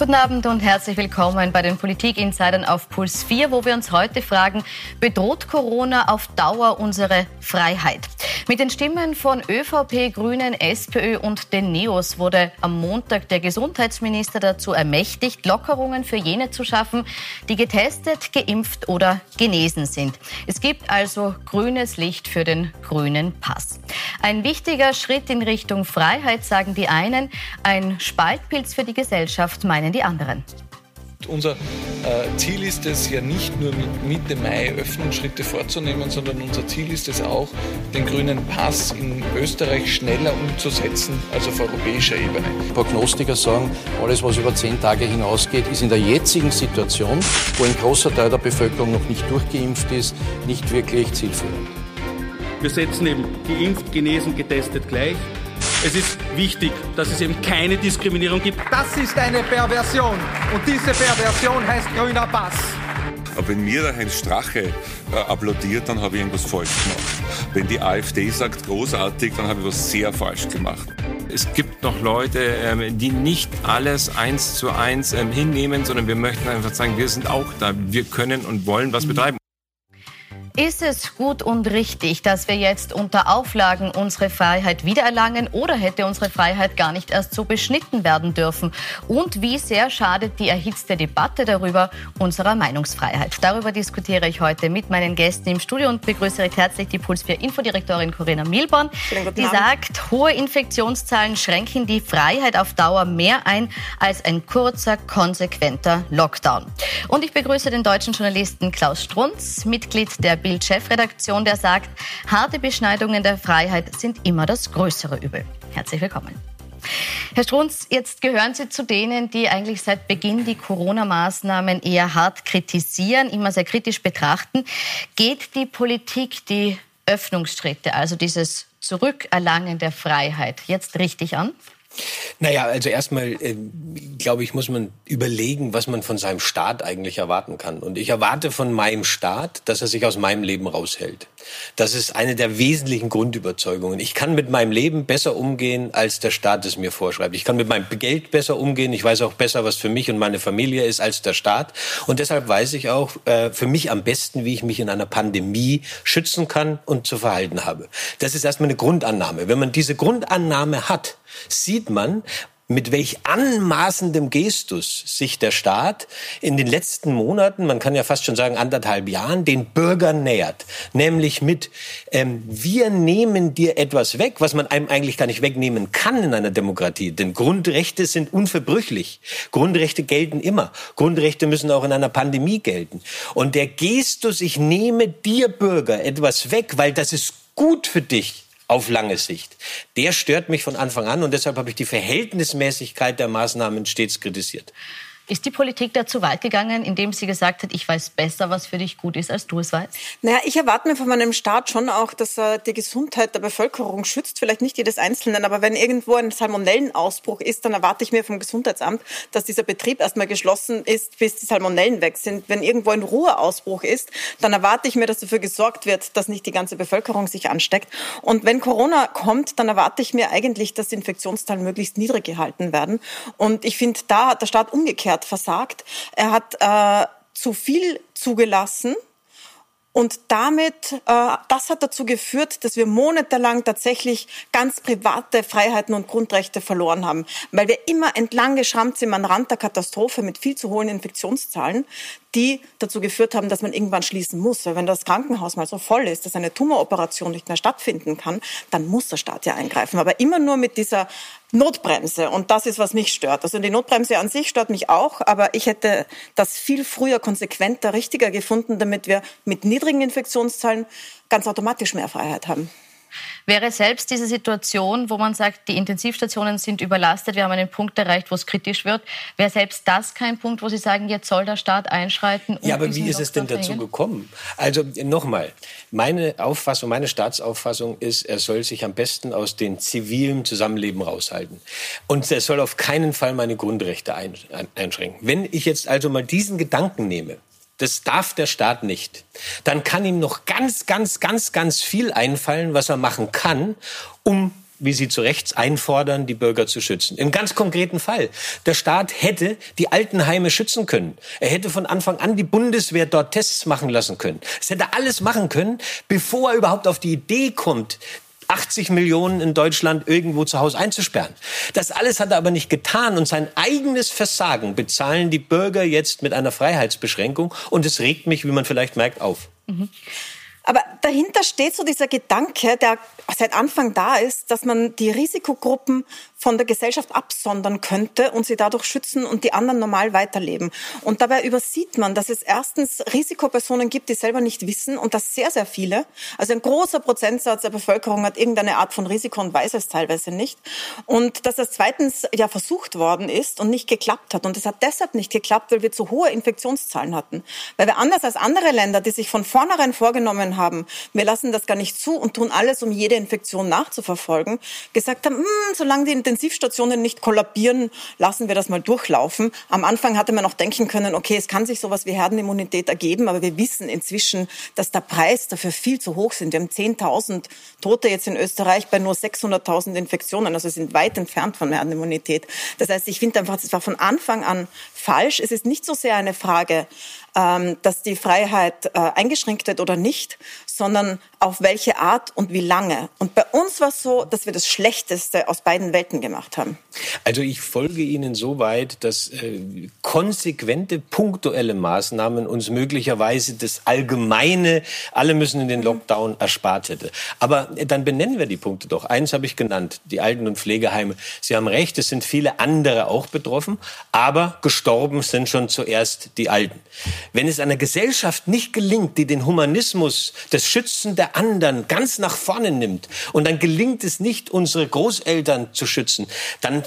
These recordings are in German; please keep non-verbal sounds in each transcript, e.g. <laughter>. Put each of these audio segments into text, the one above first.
Guten Abend und herzlich willkommen bei den Politik-Insidern auf Puls 4, wo wir uns heute fragen, bedroht Corona auf Dauer unsere Freiheit? Mit den Stimmen von ÖVP, Grünen, SPÖ und den Neos wurde am Montag der Gesundheitsminister dazu ermächtigt, Lockerungen für jene zu schaffen, die getestet, geimpft oder genesen sind. Es gibt also grünes Licht für den grünen Pass. Ein wichtiger Schritt in Richtung Freiheit, sagen die einen, ein Spaltpilz für die Gesellschaft, meinen die anderen. Unser äh, Ziel ist es ja nicht nur mit Mitte Mai Öffnungsschritte vorzunehmen, sondern unser Ziel ist es auch, den grünen Pass in Österreich schneller umzusetzen als auf europäischer Ebene. Prognostiker sagen, alles, was über zehn Tage hinausgeht, ist in der jetzigen Situation, wo ein großer Teil der Bevölkerung noch nicht durchgeimpft ist, nicht wirklich zielführend. Wir setzen eben geimpft, genesen, getestet gleich. Es ist wichtig, dass es eben keine Diskriminierung gibt. Das ist eine Perversion und diese Perversion heißt grüner Pass. Aber wenn mir der Heinz Strache äh, applaudiert, dann habe ich irgendwas falsch gemacht. Wenn die AfD sagt großartig, dann habe ich was sehr falsch gemacht. Es gibt noch Leute, ähm, die nicht alles eins zu eins ähm, hinnehmen, sondern wir möchten einfach sagen, wir sind auch da. Wir können und wollen was betreiben. Ist es gut und richtig, dass wir jetzt unter Auflagen unsere Freiheit wiedererlangen oder hätte unsere Freiheit gar nicht erst so beschnitten werden dürfen? Und wie sehr schadet die erhitzte Debatte darüber unserer Meinungsfreiheit? Darüber diskutiere ich heute mit meinen Gästen im Studio und begrüße recht herzlich die Puls 4 Infodirektorin Corinna Milborn, die sagt, hohe Infektionszahlen schränken die Freiheit auf Dauer mehr ein als ein kurzer, konsequenter Lockdown. Und ich begrüße den deutschen Journalisten Klaus Strunz, Mitglied der Bild-Chefredaktion, der sagt, harte Beschneidungen der Freiheit sind immer das größere Übel. Herzlich willkommen. Herr Strunz, jetzt gehören Sie zu denen, die eigentlich seit Beginn die Corona-Maßnahmen eher hart kritisieren, immer sehr kritisch betrachten. Geht die Politik die Öffnungsschritte, also dieses Zurückerlangen der Freiheit, jetzt richtig an? Naja, also erstmal, äh, glaube ich, muss man überlegen, was man von seinem Staat eigentlich erwarten kann. Und ich erwarte von meinem Staat, dass er sich aus meinem Leben raushält. Das ist eine der wesentlichen Grundüberzeugungen. Ich kann mit meinem Leben besser umgehen, als der Staat es mir vorschreibt. Ich kann mit meinem Geld besser umgehen. Ich weiß auch besser, was für mich und meine Familie ist, als der Staat. Und deshalb weiß ich auch äh, für mich am besten, wie ich mich in einer Pandemie schützen kann und zu verhalten habe. Das ist erstmal eine Grundannahme. Wenn man diese Grundannahme hat, sieht man, mit welch anmaßendem Gestus sich der Staat in den letzten Monaten, man kann ja fast schon sagen anderthalb Jahren, den Bürgern nähert. Nämlich mit, ähm, wir nehmen dir etwas weg, was man einem eigentlich gar nicht wegnehmen kann in einer Demokratie. Denn Grundrechte sind unverbrüchlich. Grundrechte gelten immer. Grundrechte müssen auch in einer Pandemie gelten. Und der Gestus, ich nehme dir Bürger etwas weg, weil das ist gut für dich auf lange Sicht. Der stört mich von Anfang an und deshalb habe ich die Verhältnismäßigkeit der Maßnahmen stets kritisiert. Ist die Politik da zu weit gegangen, indem sie gesagt hat, ich weiß besser, was für dich gut ist, als du es weißt? Naja, ich erwarte mir von meinem Staat schon auch, dass er die Gesundheit der Bevölkerung schützt, vielleicht nicht jedes Einzelnen, aber wenn irgendwo ein Salmonellenausbruch ist, dann erwarte ich mir vom Gesundheitsamt, dass dieser Betrieb erstmal geschlossen ist, bis die Salmonellen weg sind. Wenn irgendwo ein Ruheausbruch ist, dann erwarte ich mir, dass dafür gesorgt wird, dass nicht die ganze Bevölkerung sich ansteckt. Und wenn Corona kommt, dann erwarte ich mir eigentlich, dass die Infektionszahlen möglichst niedrig gehalten werden. Und ich finde, da hat der Staat umgekehrt hat versagt. Er hat äh, zu viel zugelassen. Und damit, äh, das hat dazu geführt, dass wir monatelang tatsächlich ganz private Freiheiten und Grundrechte verloren haben, weil wir immer entlang geschrammt sind am Rand der Katastrophe mit viel zu hohen Infektionszahlen die dazu geführt haben, dass man irgendwann schließen muss. Weil wenn das Krankenhaus mal so voll ist, dass eine Tumoroperation nicht mehr stattfinden kann, dann muss der Staat ja eingreifen. Aber immer nur mit dieser Notbremse. Und das ist, was mich stört. Also die Notbremse an sich stört mich auch, aber ich hätte das viel früher konsequenter, richtiger gefunden, damit wir mit niedrigen Infektionszahlen ganz automatisch mehr Freiheit haben. Wäre selbst diese Situation, wo man sagt, die Intensivstationen sind überlastet, wir haben einen Punkt erreicht, wo es kritisch wird, wäre selbst das kein Punkt, wo Sie sagen, jetzt soll der Staat einschreiten? Um ja, aber wie ist es denn dazu gekommen? Also nochmal, meine Auffassung, meine Staatsauffassung ist, er soll sich am besten aus dem zivilen Zusammenleben raushalten. Und er soll auf keinen Fall meine Grundrechte einschränken. Wenn ich jetzt also mal diesen Gedanken nehme, das darf der Staat nicht. Dann kann ihm noch ganz, ganz, ganz, ganz viel einfallen, was er machen kann, um wie Sie zu Recht einfordern, die Bürger zu schützen. Im ganz konkreten Fall. Der Staat hätte die Altenheime schützen können. Er hätte von Anfang an die Bundeswehr dort Tests machen lassen können. Es hätte alles machen können, bevor er überhaupt auf die Idee kommt, 80 Millionen in Deutschland irgendwo zu Hause einzusperren. Das alles hat er aber nicht getan und sein eigenes Versagen bezahlen die Bürger jetzt mit einer Freiheitsbeschränkung und es regt mich, wie man vielleicht merkt, auf. Mhm. Aber dahinter steht so dieser Gedanke, der seit Anfang da ist, dass man die Risikogruppen von der Gesellschaft absondern könnte und sie dadurch schützen und die anderen normal weiterleben. Und dabei übersieht man, dass es erstens Risikopersonen gibt, die selber nicht wissen und das sehr, sehr viele. Also ein großer Prozentsatz der Bevölkerung hat irgendeine Art von Risiko und weiß es teilweise nicht. Und dass das zweitens ja versucht worden ist und nicht geklappt hat. Und es hat deshalb nicht geklappt, weil wir zu hohe Infektionszahlen hatten. Weil wir anders als andere Länder, die sich von vornherein vorgenommen haben, wir lassen das gar nicht zu und tun alles, um jede Infektion nachzuverfolgen, gesagt haben, hm, solange die Intensivstationen nicht kollabieren, lassen wir das mal durchlaufen. Am Anfang hatte man noch denken können, okay, es kann sich sowas wie Herdenimmunität ergeben, aber wir wissen inzwischen, dass der Preis dafür viel zu hoch sind. Wir haben 10.000 Tote jetzt in Österreich bei nur 600.000 Infektionen, also sind weit entfernt von Herdenimmunität. Das heißt, ich finde einfach, es war von Anfang an falsch. Es ist nicht so sehr eine Frage, dass die Freiheit äh, eingeschränkt wird oder nicht, sondern auf welche Art und wie lange. Und bei uns war es so, dass wir das Schlechteste aus beiden Welten gemacht haben. Also ich folge Ihnen so weit, dass äh, konsequente punktuelle Maßnahmen uns möglicherweise das allgemeine, alle müssen in den Lockdown erspart hätte. Aber äh, dann benennen wir die Punkte doch. Eins habe ich genannt, die Alten- und Pflegeheime. Sie haben recht, es sind viele andere auch betroffen, aber gestorben sind schon zuerst die Alten. Wenn es einer Gesellschaft nicht gelingt, die den Humanismus, das Schützen der anderen ganz nach vorne nimmt und dann gelingt es nicht, unsere Großeltern zu schützen, dann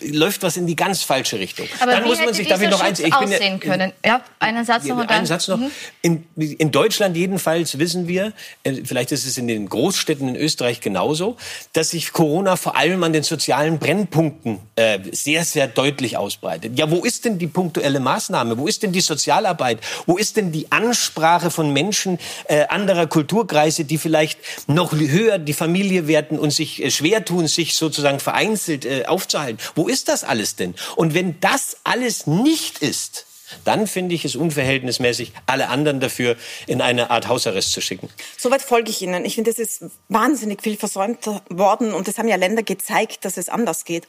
läuft was in die ganz falsche Richtung. Aber dann muss man sich, darf ich noch eins, ich bin ja, können? Ja, einen Satz noch. Einen Satz noch. Mhm. In, in Deutschland jedenfalls wissen wir, äh, vielleicht ist es in den Großstädten in Österreich genauso, dass sich Corona vor allem an den sozialen Brennpunkten äh, sehr, sehr deutlich ausbreitet. Ja, wo ist denn die punktuelle Maßnahme? Wo ist denn die Sozialarbeit? Wo ist denn die Ansprache von Menschen äh, anderer Kulturkreise, die vielleicht noch höher die Familie werten und sich äh, schwer tun, sich sozusagen vereinzelt äh, aufzuhalten? Wo ist das alles denn? Und wenn das alles nicht ist, dann finde ich es unverhältnismäßig, alle anderen dafür in eine Art Hausarrest zu schicken. Soweit folge ich Ihnen. Ich finde, es ist wahnsinnig viel versäumt worden und es haben ja Länder gezeigt, dass es anders geht.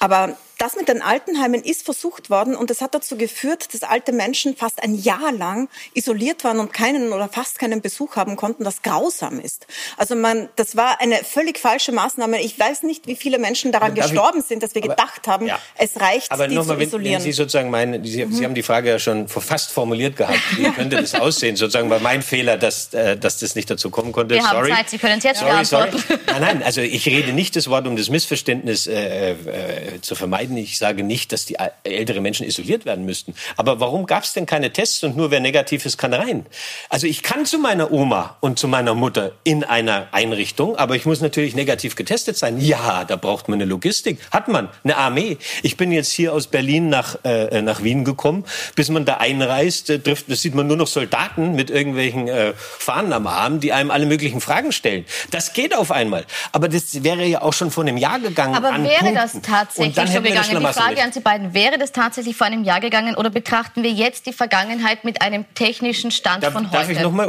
Aber das mit den Altenheimen ist versucht worden und es hat dazu geführt, dass alte Menschen fast ein Jahr lang isoliert waren und keinen oder fast keinen Besuch haben konnten, was grausam ist. Also man, das war eine völlig falsche Maßnahme. Ich weiß nicht, wie viele Menschen daran gestorben ich, sind, dass wir aber, gedacht haben, ja. es reicht, aber die noch mal, zu isolieren. Wenn, wenn Sie sozusagen meinen, Sie, mhm. Sie, haben die Frage ja schon fast formuliert gehabt. Wie <laughs> könnte das aussehen? Sozusagen war mein Fehler, dass, äh, dass das nicht dazu kommen konnte. Wir sorry. haben Zeit, Sie können es jetzt sorry, sorry. Nein, nein, also ich rede nicht das Wort, um das Missverständnis äh, äh, zu vermeiden. Ich sage nicht, dass die ältere Menschen isoliert werden müssten. Aber warum gab es denn keine Tests und nur wer negativ ist, kann rein? Also ich kann zu meiner Oma und zu meiner Mutter in einer Einrichtung, aber ich muss natürlich negativ getestet sein. Ja, da braucht man eine Logistik. Hat man eine Armee. Ich bin jetzt hier aus Berlin nach, äh, nach Wien gekommen. Bis man da einreist, äh, trifft, das sieht man nur noch Soldaten mit irgendwelchen äh, Fahnen am Arm, die einem alle möglichen Fragen stellen. Das geht auf einmal. Aber das wäre ja auch schon vor einem Jahr gegangen. Aber wäre Punkten. das tatsächlich so gegangen? Die Frage an Sie beiden, wäre das tatsächlich vor einem Jahr gegangen oder betrachten wir jetzt die Vergangenheit mit einem technischen Stand darf, von heute? Darf ich nochmal?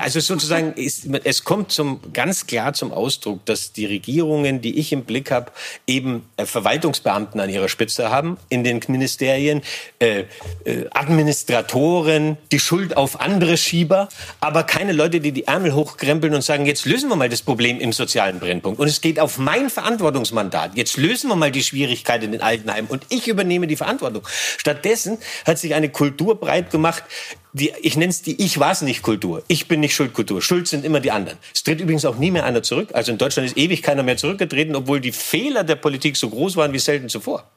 Also sozusagen, ist, es kommt zum, ganz klar zum Ausdruck, dass die Regierungen, die ich im Blick habe, eben äh, Verwaltungsbeamten an ihrer Spitze haben in den Ministerien, äh, äh, Administratoren, die Schuld auf andere Schieber, aber keine Leute, die die Ärmel hochkrempeln und sagen, jetzt lösen wir mal das Problem im sozialen Brennpunkt. Und es geht auf mein Verantwortungsmandat. Jetzt lösen wir mal die Schwierigkeit in den Altenheimen und ich übernehme die Verantwortung. Stattdessen hat sich eine Kultur breit gemacht, die, ich nenne es die Ich war's nicht Kultur. Ich bin nicht Schuldkultur. Schuld sind immer die anderen. Es tritt übrigens auch nie mehr einer zurück. Also in Deutschland ist ewig keiner mehr zurückgetreten, obwohl die Fehler der Politik so groß waren wie selten zuvor.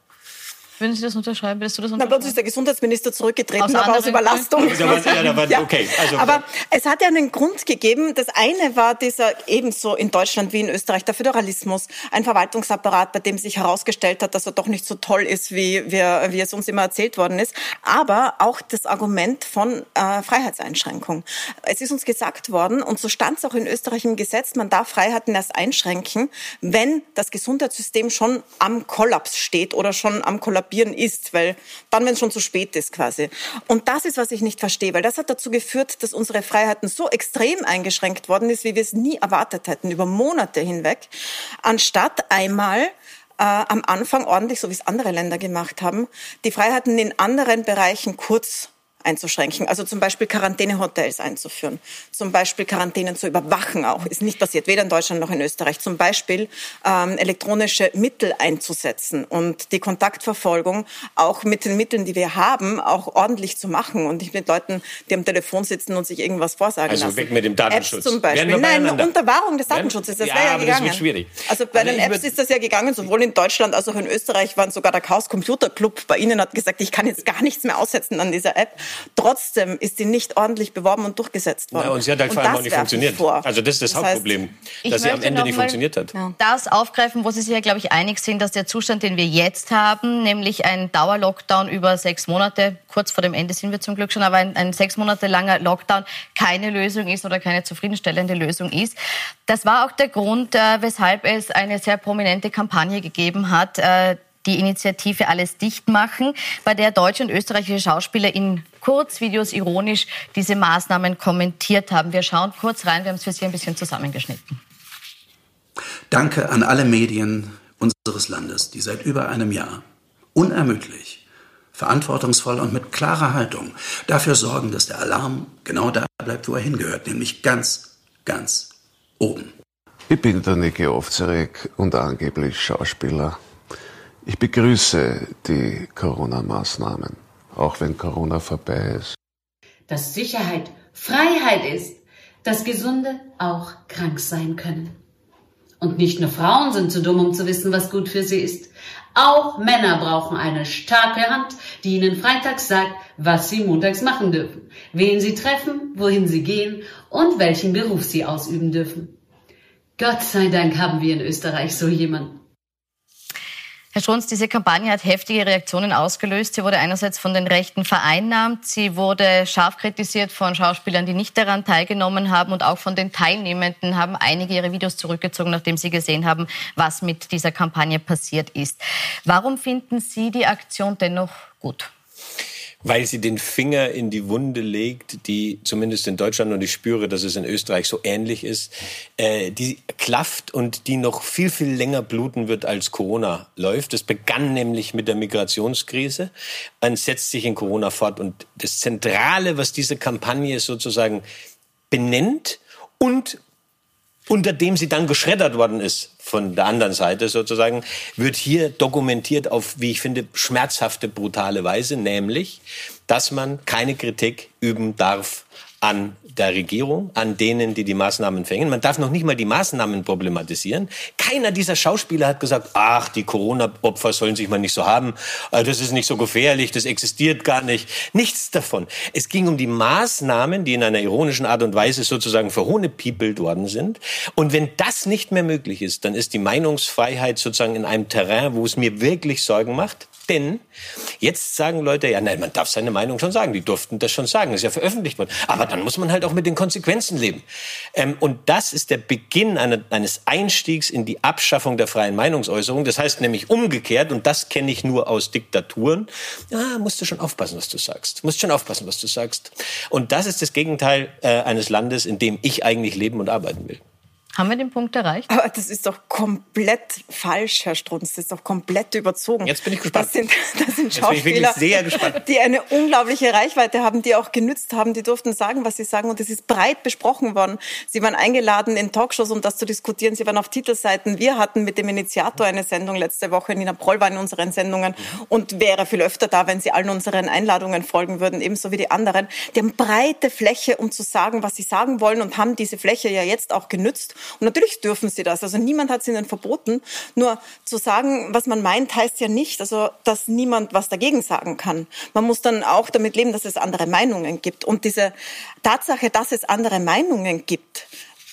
Würden Sie das unterschreiben? Würdest du das unterschreiben? Na, bei uns ist der Gesundheitsminister zurückgetreten, aus aber aus Überlastung. ja, okay, also, aber es hat ja einen Grund gegeben. Das eine war dieser ebenso in Deutschland wie in Österreich der Föderalismus. Ein Verwaltungsapparat, bei dem sich herausgestellt hat, dass er doch nicht so toll ist, wie, wir, wie es uns immer erzählt worden ist. Aber auch das Argument von äh, Freiheitseinschränkung. Es ist uns gesagt worden, und so stand es auch in Österreich im Gesetz, man darf Freiheiten erst einschränken, wenn das Gesundheitssystem schon am Kollaps steht oder schon am Kollabieren ist, weil dann, wenn es schon zu spät ist quasi. Und das ist, was ich nicht verstehe, weil das hat dazu geführt, dass unsere Freiheiten so extrem eingeschränkt worden ist, wie wir es nie erwartet hätten, über Monate hinweg, anstatt einmal äh, am Anfang ordentlich, so wie es andere Länder gemacht haben, die Freiheiten in anderen Bereichen kurz einzuschränken. Also zum Beispiel Quarantänehotels einzuführen, zum Beispiel Quarantänen zu überwachen auch, ist nicht passiert, weder in Deutschland noch in Österreich. Zum Beispiel ähm, elektronische Mittel einzusetzen und die Kontaktverfolgung auch mit den Mitteln, die wir haben, auch ordentlich zu machen und nicht mit Leuten, die am Telefon sitzen und sich irgendwas vorsagen also lassen. Also weg mit dem Datenschutz. Apps zum Beispiel. Nein, unter Wahrung des Datenschutzes. Das ja, wäre ja gegangen. Das schwierig. Also bei also den Apps ist das ja gegangen, sowohl in Deutschland als auch in Österreich waren sogar der Chaos Computer Club bei Ihnen hat gesagt, ich kann jetzt gar nichts mehr aussetzen an dieser App. Trotzdem ist sie nicht ordentlich beworben und durchgesetzt worden. Ja, und sie hat halt vor allem auch nicht funktioniert. Also das ist das, das Hauptproblem, heißt, dass sie am Ende nicht funktioniert hat. Das aufgreifen, wo Sie sich ja, glaube ich, einig sind, dass der Zustand, den wir jetzt haben, nämlich ein Dauerlockdown über sechs Monate, kurz vor dem Ende sind wir zum Glück schon, aber ein, ein sechs Monate langer Lockdown keine Lösung ist oder keine zufriedenstellende Lösung ist. Das war auch der Grund, äh, weshalb es eine sehr prominente Kampagne gegeben hat, äh, die Initiative Alles dicht machen, bei der deutsche und österreichische Schauspieler in Kurzvideos ironisch diese Maßnahmen kommentiert haben. Wir schauen kurz rein, wir haben es für Sie ein bisschen zusammengeschnitten. Danke an alle Medien unseres Landes, die seit über einem Jahr unermüdlich, verantwortungsvoll und mit klarer Haltung dafür sorgen, dass der Alarm genau da bleibt, wo er hingehört, nämlich ganz, ganz oben. Ich bin der Niki Ovzerek und angeblich Schauspieler. Ich begrüße die Corona-Maßnahmen, auch wenn Corona vorbei ist. Dass Sicherheit Freiheit ist, dass Gesunde auch krank sein können. Und nicht nur Frauen sind zu dumm, um zu wissen, was gut für sie ist. Auch Männer brauchen eine starke Hand, die ihnen freitags sagt, was sie montags machen dürfen, wen sie treffen, wohin sie gehen und welchen Beruf sie ausüben dürfen. Gott sei Dank haben wir in Österreich so jemanden. Herr Strunz, diese Kampagne hat heftige Reaktionen ausgelöst. Sie wurde einerseits von den Rechten vereinnahmt, sie wurde scharf kritisiert von Schauspielern, die nicht daran teilgenommen haben und auch von den Teilnehmenden haben einige ihre Videos zurückgezogen, nachdem sie gesehen haben, was mit dieser Kampagne passiert ist. Warum finden Sie die Aktion dennoch gut? Weil sie den Finger in die Wunde legt, die zumindest in Deutschland, und ich spüre, dass es in Österreich so ähnlich ist, äh, die klafft und die noch viel, viel länger bluten wird, als Corona läuft. Das begann nämlich mit der Migrationskrise und setzt sich in Corona fort. Und das Zentrale, was diese Kampagne sozusagen benennt und unter dem sie dann geschreddert worden ist von der anderen Seite sozusagen, wird hier dokumentiert auf, wie ich finde, schmerzhafte, brutale Weise, nämlich, dass man keine Kritik üben darf an der Regierung, an denen, die die Maßnahmen fängen. Man darf noch nicht mal die Maßnahmen problematisieren. Keiner dieser Schauspieler hat gesagt, ach, die Corona-Opfer sollen sich mal nicht so haben, äh, das ist nicht so gefährlich, das existiert gar nicht. Nichts davon. Es ging um die Maßnahmen, die in einer ironischen Art und Weise sozusagen verhohnepiepelt worden sind. Und wenn das nicht mehr möglich ist, dann ist die Meinungsfreiheit sozusagen in einem Terrain, wo es mir wirklich Sorgen macht. Denn jetzt sagen Leute, ja, nein, man darf seine Meinung schon sagen. Die durften das schon sagen. Das ist ja veröffentlicht worden. Aber dann muss man halt auch mit den Konsequenzen leben. Ähm, und das ist der Beginn eine, eines Einstiegs in die Abschaffung der freien Meinungsäußerung. Das heißt nämlich umgekehrt, und das kenne ich nur aus Diktaturen, ja, musst du schon aufpassen, was du sagst. Musst schon aufpassen, was du sagst. Und das ist das Gegenteil äh, eines Landes, in dem ich eigentlich leben und arbeiten will. Haben wir den Punkt erreicht? Aber das ist doch komplett falsch, Herr Strunz. Das ist doch komplett überzogen. Jetzt bin ich gespannt. Das sind, <laughs> das sind Schauspieler, die eine unglaubliche Reichweite haben, die auch genützt haben. Die durften sagen, was sie sagen. Und es ist breit besprochen worden. Sie waren eingeladen in Talkshows, um das zu diskutieren. Sie waren auf Titelseiten. Wir hatten mit dem Initiator eine Sendung letzte Woche. Nina Proll war in unseren Sendungen und wäre viel öfter da, wenn sie allen unseren Einladungen folgen würden, ebenso wie die anderen. Die haben breite Fläche, um zu sagen, was sie sagen wollen und haben diese Fläche ja jetzt auch genützt Und natürlich dürfen sie das. Also niemand hat es ihnen verboten. Nur zu sagen, was man meint, heißt ja nicht, also, dass niemand was dagegen sagen kann. Man muss dann auch damit leben, dass es andere Meinungen gibt. Und diese Tatsache, dass es andere Meinungen gibt,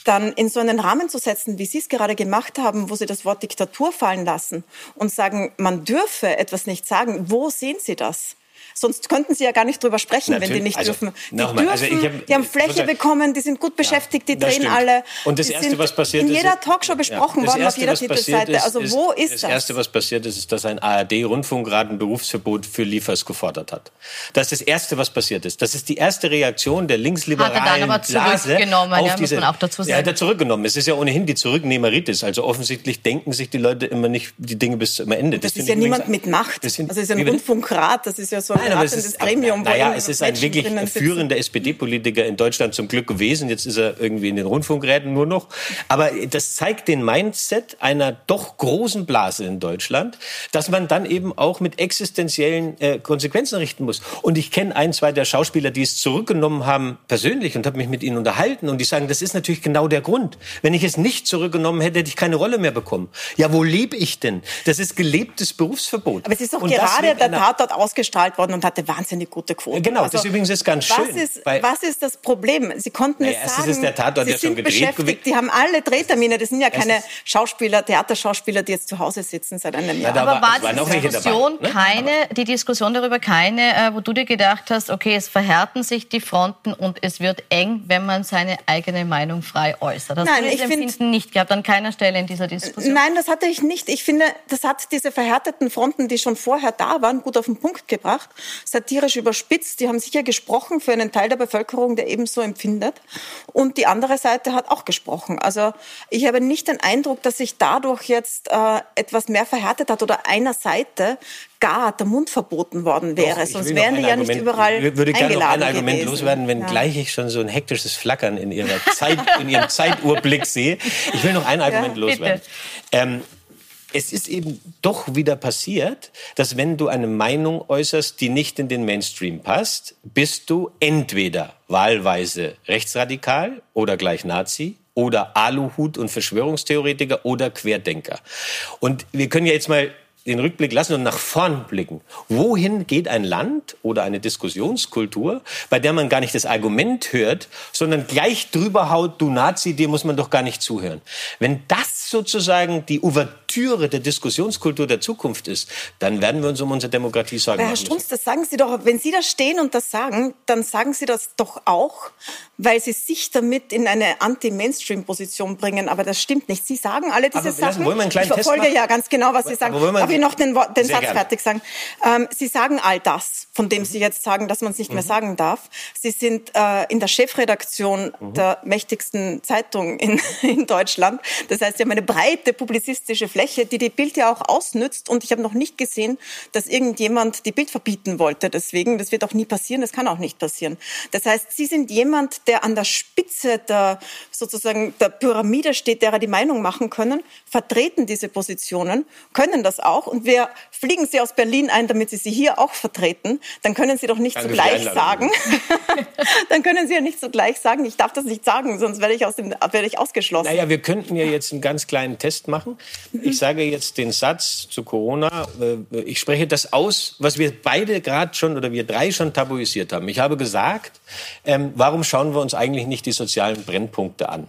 dann in so einen Rahmen zu setzen, wie Sie es gerade gemacht haben, wo Sie das Wort Diktatur fallen lassen und sagen, man dürfe etwas nicht sagen, wo sehen Sie das? Sonst könnten Sie ja gar nicht drüber sprechen, Natürlich. wenn die nicht also, dürfen. Die dürfen, also hab, die haben Fläche bekommen, die sind gut beschäftigt, die drehen stimmt. alle. Und das Erste, was passiert ist... In jeder Talkshow besprochen ja, worden, erste, auf jeder Titelseite. Ist, also wo ist, das? Das Erste, was passiert ist, ist, dass ein ARD-Rundfunkrat ein Berufsverbot für Liefers gefordert hat. Das ist das Erste, was passiert ist. Das ist die erste Reaktion der linksliberalen Hat er dann aber zurückgenommen, auf ja, diese, muss man auch dazu sagen. Ja, hat er zurückgenommen. Es ist ja ohnehin die Zurücknehmeritis. Also offensichtlich denken sich die Leute immer nicht die Dinge bis zum Ende. Das, das ist ja niemand mit Macht. Das sind, also es ist ein Rundfunkrat, das ist ja so ein Nein, ratendes Gremium. Gremium. Naja, es ist ein wirklich führender SPD-Politiker in Deutschland zum Glück gewesen. Jetzt ist er irgendwie in den Rundfunkräten nur noch. Aber das zeigt den Mindset einer doch großen Blase in Deutschland, dass man dann eben auch mit existenziellen äh, Konsequenzen richten muss. Und ich kenne ein, zwei der Schauspieler, die es zurückgenommen haben, persönlich und habe mich mit ihnen unterhalten. Und die sagen, das ist natürlich genau der Grund. Wenn ich es nicht zurückgenommen hätte, hätte ich keine Rolle mehr bekommen. Ja, wo lebe ich denn? Das ist gelebtes Berufsverbot. Aber es ist doch und gerade der Tat dort ausgestrahlt worden und hatte wahnsinnig gute Quote. Genau, also, das übrigens ist ganz schön. Was ist, was ist das Problem? Sie konnten naja, es sagen. Ist der Tatort Sie ja sind schon beschäftigt. Die haben alle Drehtermine. Das sind ja keine Schauspieler, Theaterschauspieler, die jetzt zu Hause sitzen seit einem Jahr. Na, Aber war, war die Diskussion dabei, ne? keine, die Diskussion darüber keine, äh, wo du dir gedacht hast, okay, es verhärten sich die Fronten und es wird eng, wenn man seine eigene Meinung frei äußert. Hast Nein, das ich finde nicht gehabt an keiner Stelle in dieser Diskussion? Nein, das hatte ich nicht. Ich finde, das hat diese verhärteten Fronten, die schon vorher da waren, gut auf den Punkt gebracht, satirisch überspitzt. Die haben sicher gesprochen für einen Teil der Bevölkerung, der ebenso empfindet. Und die andere Seite hat auch gesprochen. Also ich habe nicht den Eindruck, dass sich dadurch jetzt äh, etwas mehr verhärtet hat oder einer Seite gar der Mund verboten worden wäre. Doch, Sonst wären die ja Argument, nicht überall Ich würde gerne noch ein Argument gewesen. loswerden, wenn ja. gleich ich schon so ein hektisches Flackern in, ihrer Zeit, in ihrem Zeituhrblick sehe. Ich will noch ein Argument ja, loswerden. Ähm, es ist eben doch wieder passiert, dass wenn du eine Meinung äußerst, die nicht in den Mainstream passt, bist du entweder wahlweise rechtsradikal oder gleich Nazi oder Aluhut und Verschwörungstheoretiker oder Querdenker. Und wir können ja jetzt mal den Rückblick lassen und nach vorn blicken. Wohin geht ein Land oder eine Diskussionskultur, bei der man gar nicht das Argument hört, sondern gleich drüber haut, du Nazi, dir muss man doch gar nicht zuhören. Wenn das sozusagen die Ouvertüre der Diskussionskultur der Zukunft ist, dann werden wir uns um unsere Demokratie sorgen. Herr Strunz, das sagen Sie doch, wenn Sie da stehen und das sagen, dann sagen Sie das doch auch, weil Sie sich damit in eine Anti-Mainstream-Position bringen. Aber das stimmt nicht. Sie sagen alle diese Aber Sachen. Wir einen kleinen ich verfolge Test ja ganz genau, was Sie sagen. Aber will noch den, den Satz gern. fertig sagen. Ähm, Sie sagen all das, von dem Sie jetzt sagen, dass man es nicht mhm. mehr sagen darf. Sie sind äh, in der Chefredaktion mhm. der mächtigsten Zeitung in, <laughs> in Deutschland. Das heißt, Sie haben eine breite publizistische Fläche, die die Bild ja auch ausnützt. Und ich habe noch nicht gesehen, dass irgendjemand die Bild verbieten wollte. Deswegen, das wird auch nie passieren. Das kann auch nicht passieren. Das heißt, Sie sind jemand, der an der Spitze der sozusagen der Pyramide steht, derer die Meinung machen können, vertreten diese Positionen, können das auch und wir fliegen Sie aus Berlin ein, damit Sie sie hier auch vertreten, dann können Sie doch nicht Danke zugleich sagen, <laughs> dann können Sie ja nicht zugleich sagen, ich darf das nicht sagen, sonst werde ich, aus dem, werde ich ausgeschlossen. Naja, wir könnten ja jetzt einen ganz kleinen Test machen. Ich sage jetzt den Satz zu Corona, äh, ich spreche das aus, was wir beide gerade schon oder wir drei schon tabuisiert haben. Ich habe gesagt, ähm, warum schauen wir uns eigentlich nicht die sozialen Brennpunkte an?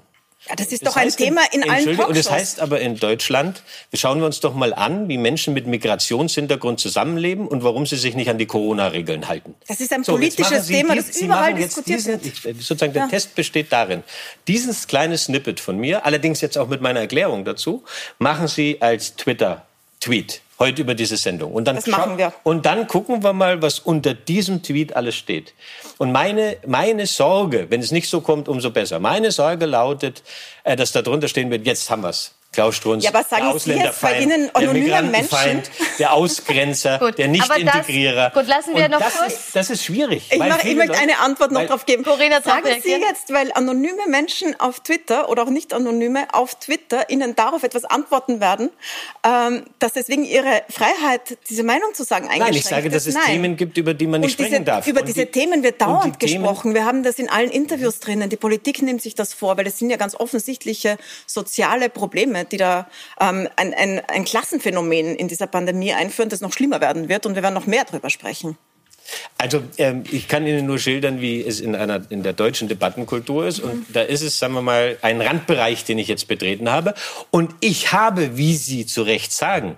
Ja, das ist das doch ein Thema in, allen Talkshows. Und das heißt aber in Deutschland, schauen wir uns doch mal an, wie Menschen mit Migrationshintergrund zusammenleben und warum sie sich nicht an die Corona-Regeln halten. Das ist ein so, politisches Thema, das sie überall diskutiert diesen, wird. Sozusagen der ja. Test besteht darin, dieses kleine Snippet von mir, allerdings jetzt auch mit meiner Erklärung dazu, machen Sie als Twitter-Tweet heute über diese Sendung. Und dann, das machen wir. und dann gucken wir mal, was unter diesem Tweet alles steht. Und meine, meine Sorge, wenn es nicht so kommt, umso besser. Meine Sorge lautet, äh, dass da drunter stehen wird, jetzt haben wir's. Klaus Strunz, ja, aber sagen der Ausländerfeind, Sie jetzt, Ihnen der Migrantenfeind, der Ausgrenzer, <laughs> der Nicht-Integrierer. Gut, lassen wir Und noch das kurz. Ist, das ist schwierig. Ich, mach, ich möchte eine Antwort noch darauf geben. Corinna, sagen Sie jetzt, weil anonyme Menschen auf Twitter oder auch nicht anonyme auf Twitter Ihnen darauf etwas antworten werden, ähm, dass deswegen Ihre Freiheit, diese Meinung zu sagen, eingeschränkt Nein, ich sage, dass es ist. Nein. Themen gibt, über die man nicht und sprechen diese, darf. Über Und diese die- Themen wird dauernd die Themen- gesprochen. Wir haben das in allen Interviews drinnen. Die Politik nimmt sich das vor, weil es sind ja ganz offensichtliche soziale Probleme, die da ähm, ein, ein, ein Klassenphänomen in dieser Pandemie einführen, das noch schlimmer werden wird. Und wir werden noch mehr darüber sprechen. Also ähm, ich kann Ihnen nur schildern, wie es in einer in der deutschen Debattenkultur ist. Und da ist es, sagen wir mal, ein Randbereich, den ich jetzt betreten habe. Und ich habe, wie Sie zu Recht sagen,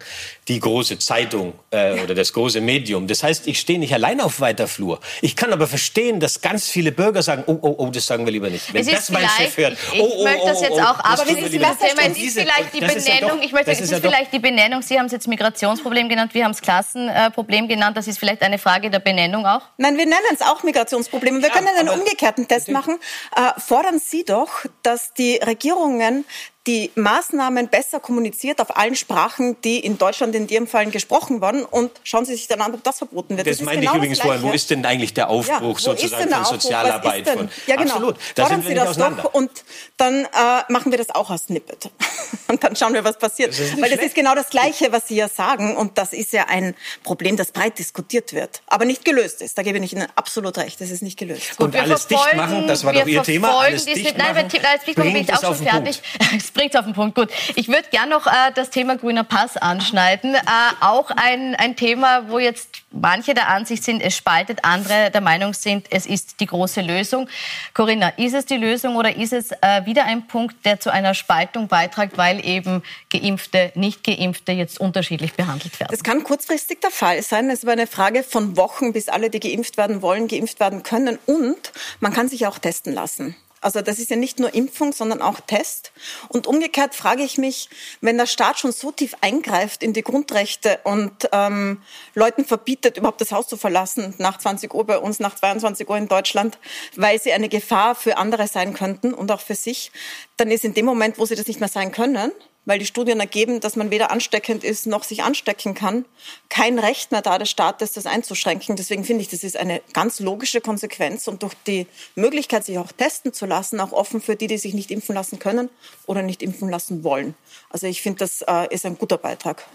die große Zeitung äh, oder das große Medium. Das heißt, ich stehe nicht allein auf weiter Flur. Ich kann aber verstehen, dass ganz viele Bürger sagen, oh, oh, oh, das sagen wir lieber nicht. Wenn Es das mein Chef hört, ich- ich oh, oh, möchte das oh, jetzt oh, auch das aber wir Sie, das. Thema ist diese- vielleicht die ja Benennung. doch- ich möchte, das es ist ist ja vielleicht die Benennung. Sie haben es jetzt Migrationsproblem genannt, wir haben es Klassenproblem genannt. Das ist vielleicht eine Frage der Benennung auch. Nein, wir nennen es auch Migrationsprobleme. Wir können einen umgekehrten Test machen. Äh, fordern Sie doch, dass die Regierungen die Maßnahmen besser kommuniziert auf allen Sprachen, die in Deutschland in Ihrem Fall gesprochen wurden. Und schauen Sie sich dann an, ob das verboten wird. Das, ist meine genau ich übrigens das vorhin. Wo ist denn eigentlich der Aufbruch Ja, sozusagen denn der von Aufbruch? Sozialarbeit? Ist denn? Von, Ja, genau. Absolut. Da Fordern sind wir Sie nicht das doch und dann äh, machen wir das auch als Snippet. <laughs> und dann schauen wir, was passiert. Das Weil das schlecht. ist genau das Gleiche, was Sie ja sagen. Und das ist ja ein Problem, das breit diskutiert wird, aber nicht gelöst ist. Da gebe ich Ihnen absolut recht. Das ist nicht gelöst. Und alles dicht machen, das war wir doch Ihr Thema. Alles dicht Nein, machen, dicht machen bin ich auch schon fertig. <laughs> Es bringt auf den Punkt. Gut. Ich würde gerne noch äh, das Thema grüner Pass anschneiden. Äh, auch ein, ein Thema, wo jetzt manche der Ansicht sind, es spaltet, andere der Meinung sind, es ist die große Lösung. Corinna, ist es die Lösung oder ist es äh, wieder ein Punkt, der zu einer Spaltung beiträgt, weil eben Geimpfte, Nicht-Geimpfte jetzt unterschiedlich behandelt werden? Das kann kurzfristig der Fall sein. Es ist aber eine Frage von Wochen, bis alle, die geimpft werden wollen, geimpft werden können. Und man kann sich auch testen lassen. Also das ist ja nicht nur Impfung, sondern auch Test. Und umgekehrt frage ich mich, wenn der Staat schon so tief eingreift in die Grundrechte und ähm, Leuten verbietet, überhaupt das Haus zu verlassen, nach 20 Uhr bei uns, nach 22 Uhr in Deutschland, weil sie eine Gefahr für andere sein könnten und auch für sich, dann ist in dem Moment, wo sie das nicht mehr sein können, weil die Studien ergeben, dass man weder ansteckend ist noch sich anstecken kann, kein Recht mehr da des Staates, das einzuschränken. Deswegen finde ich, das ist eine ganz logische Konsequenz und durch die Möglichkeit, sich auch testen zu lassen, auch offen für die, die sich nicht impfen lassen können oder nicht impfen lassen wollen. Also ich finde, das äh, ist ein guter Beitrag.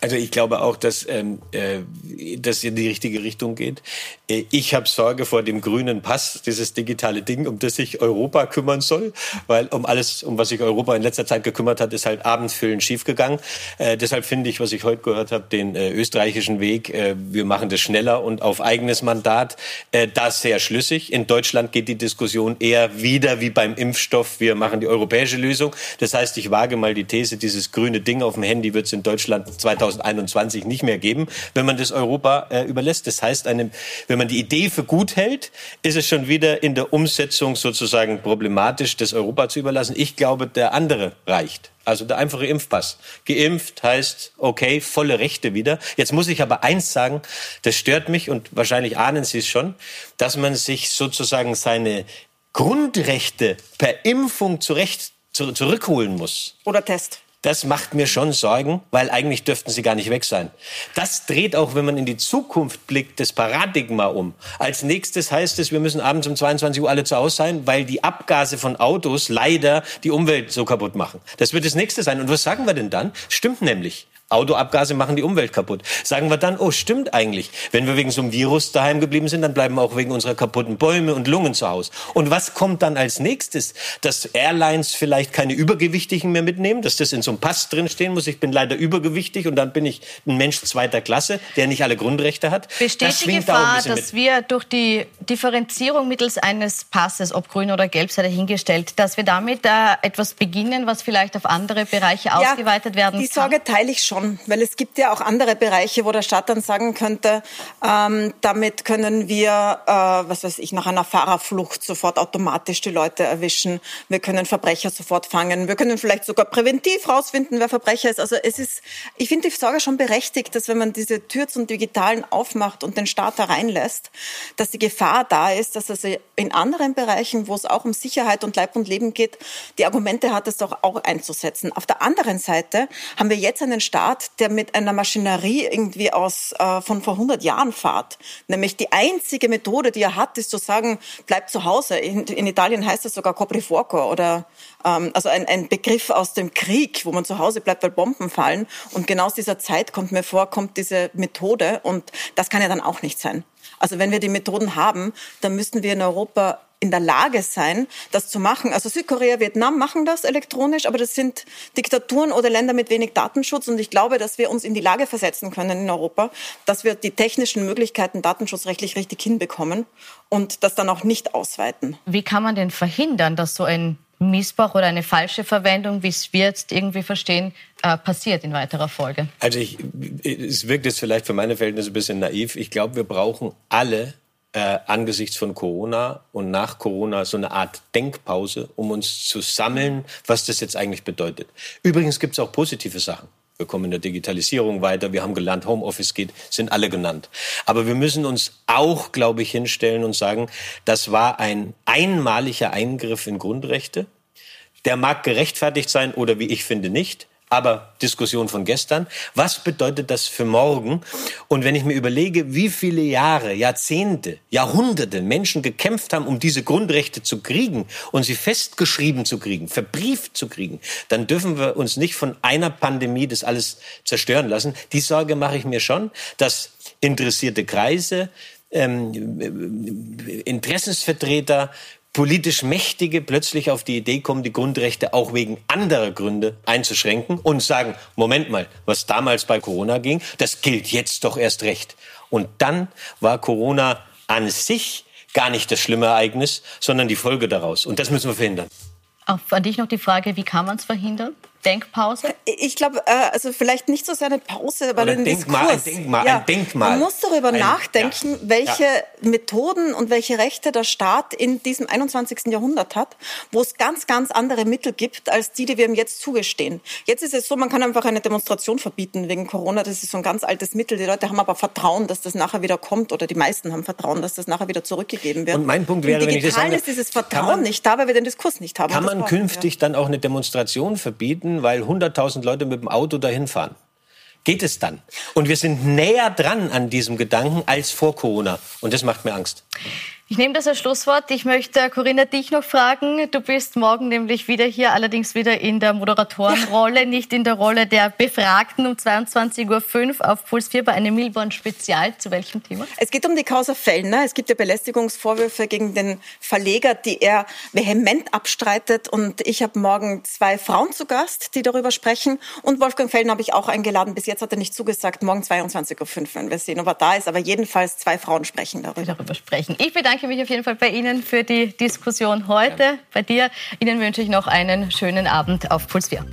Also ich glaube auch, dass ähm, äh, das in die richtige Richtung geht. Äh, ich habe Sorge vor dem grünen Pass, dieses digitale Ding, um das sich Europa kümmern soll, weil um alles, um was sich Europa in letzter Zeit gekümmert hat, ist halt Abendfüllen schiefgegangen. Äh, deshalb finde ich, was ich heute gehört habe, den äh, österreichischen Weg, äh, wir machen das schneller und auf eigenes Mandat, äh, das sehr schlüssig. In Deutschland geht die Diskussion eher wieder wie beim Impfstoff, wir machen die europäische Lösung. Das heißt, ich wage mal die These, dieses grüne Ding auf dem Handy wird es in Deutschland 2021 nicht mehr geben, wenn man das Europa äh, überlässt. Das heißt, eine, wenn man die Idee für gut hält, ist es schon wieder in der Umsetzung sozusagen problematisch, das Europa zu überlassen. Ich glaube, der andere reicht. Also der einfache Impfpass. Geimpft heißt, okay, volle Rechte wieder. Jetzt muss ich aber eins sagen, das stört mich und wahrscheinlich ahnen Sie es schon, dass man sich sozusagen seine Grundrechte per Impfung zurecht, zu, zurückholen muss. Oder Test. Das macht mir schon Sorgen, weil eigentlich dürften sie gar nicht weg sein. Das dreht auch, wenn man in die Zukunft blickt, das Paradigma um. Als nächstes heißt es, wir müssen abends um 22 Uhr alle zu Hause sein, weil die Abgase von Autos leider die Umwelt so kaputt machen. Das wird das nächste sein. Und was sagen wir denn dann? Stimmt nämlich. Autoabgase machen die Umwelt kaputt. Sagen wir dann, oh, stimmt eigentlich. Wenn wir wegen so einem Virus daheim geblieben sind, dann bleiben wir auch wegen unserer kaputten Bäume und Lungen zu Hause. Und was kommt dann als nächstes? Dass Airlines vielleicht keine Übergewichtigen mehr mitnehmen, dass das in so einem Pass drinstehen muss. Ich bin leider übergewichtig und dann bin ich ein Mensch zweiter Klasse, der nicht alle Grundrechte hat. Besteht das die da Gefahr, dass mit. wir durch die Differenzierung mittels eines Passes, ob grün oder gelb, sei dahingestellt, dass wir damit äh, etwas beginnen, was vielleicht auf andere Bereiche ausgeweitet werden die kann? Sorge teile ich schon. Schon, weil es gibt ja auch andere Bereiche, wo der Staat dann sagen könnte, ähm, damit können wir, äh, was weiß ich, nach einer Fahrerflucht sofort automatisch die Leute erwischen. Wir können Verbrecher sofort fangen. Wir können vielleicht sogar präventiv rausfinden, wer Verbrecher ist. Also es ist, ich finde die Sorge schon berechtigt, dass wenn man diese Tür zum Digitalen aufmacht und den Staat da reinlässt, dass die Gefahr da ist, dass also in anderen Bereichen, wo es auch um Sicherheit und Leib und Leben geht, die Argumente hat, es doch auch einzusetzen. Auf der anderen Seite haben wir jetzt einen Staat, der mit einer Maschinerie irgendwie aus äh, von vor 100 Jahren fahrt. Nämlich die einzige Methode, die er hat, ist zu sagen, bleib zu Hause. In, in Italien heißt das sogar Coprifuoco oder ähm, also ein, ein Begriff aus dem Krieg, wo man zu Hause bleibt, weil Bomben fallen. Und genau aus dieser Zeit kommt mir vor, kommt diese Methode und das kann ja dann auch nicht sein. Also wenn wir die Methoden haben, dann müssten wir in Europa in der Lage sein, das zu machen. Also Südkorea, Vietnam machen das elektronisch, aber das sind Diktaturen oder Länder mit wenig Datenschutz. Und ich glaube, dass wir uns in die Lage versetzen können in Europa, dass wir die technischen Möglichkeiten datenschutzrechtlich richtig hinbekommen und das dann auch nicht ausweiten. Wie kann man denn verhindern, dass so ein Missbrauch oder eine falsche Verwendung, wie es wir jetzt irgendwie verstehen, äh, passiert in weiterer Folge? Also ich, es wirkt jetzt vielleicht für meine Verhältnisse ein bisschen naiv. Ich glaube, wir brauchen alle äh, angesichts von Corona und nach Corona so eine Art Denkpause, um uns zu sammeln, was das jetzt eigentlich bedeutet. Übrigens gibt es auch positive Sachen. Wir kommen in der Digitalisierung weiter, wir haben gelernt, Homeoffice geht, sind alle genannt. Aber wir müssen uns auch, glaube ich, hinstellen und sagen, das war ein einmaliger Eingriff in Grundrechte. Der mag gerechtfertigt sein oder wie ich finde nicht aber Diskussion von gestern. Was bedeutet das für morgen? Und wenn ich mir überlege, wie viele Jahre, Jahrzehnte, Jahrhunderte Menschen gekämpft haben, um diese Grundrechte zu kriegen und sie festgeschrieben zu kriegen, verbrieft zu kriegen, dann dürfen wir uns nicht von einer Pandemie das alles zerstören lassen. Die Sorge mache ich mir schon, dass interessierte Kreise, ähm, Interessensvertreter, politisch Mächtige plötzlich auf die Idee kommen, die Grundrechte auch wegen anderer Gründe einzuschränken und sagen, Moment mal, was damals bei Corona ging, das gilt jetzt doch erst recht. Und dann war Corona an sich gar nicht das schlimme Ereignis, sondern die Folge daraus. Und das müssen wir verhindern. Auch an dich noch die Frage, wie kann man es verhindern? Denkpause? Ich glaube, äh, also vielleicht nicht so sehr eine Pause, aber ein Denkmal, Diskurs. Ein Denkmal, ja, ein Denkmal. Man muss darüber ein, nachdenken, ja, welche ja. Methoden und welche Rechte der Staat in diesem 21. Jahrhundert hat, wo es ganz, ganz andere Mittel gibt, als die, die wir ihm jetzt zugestehen. Jetzt ist es so, man kann einfach eine Demonstration verbieten wegen Corona. Das ist so ein ganz altes Mittel. Die Leute haben aber Vertrauen, dass das nachher wieder kommt oder die meisten haben Vertrauen, dass das nachher wieder zurückgegeben wird. Und mein Punkt wäre, wenn ich das sage, ist dieses Vertrauen man, nicht da, weil wir den Diskurs nicht haben. Kann man künftig dann auch eine Demonstration verbieten, weil 100.000 10.000 Leute mit dem Auto dahin fahren. Geht es dann? Und wir sind näher dran an diesem Gedanken als vor Corona. Und das macht mir Angst. Ich nehme das als Schlusswort. Ich möchte, Corinna, dich noch fragen. Du bist morgen nämlich wieder hier, allerdings wieder in der Moderatorenrolle, nicht in der Rolle der Befragten um 22.05 Uhr auf Puls 4 bei einem Milborn-Spezial. Zu welchem Thema? Es geht um die Causa Fellner. Es gibt ja Belästigungsvorwürfe gegen den Verleger, die er vehement abstreitet. Und ich habe morgen zwei Frauen zu Gast, die darüber sprechen. Und Wolfgang Fellner habe ich auch eingeladen. Bis jetzt hat er nicht zugesagt. Morgen 22.05 Uhr, wenn wir sehen, ob er da ist. Aber jedenfalls zwei Frauen sprechen darüber. darüber sprechen. Ich bedanke bedanke mich auf jeden Fall bei Ihnen für die Diskussion heute. Bei dir. Ihnen wünsche ich noch einen schönen Abend auf Puls 4.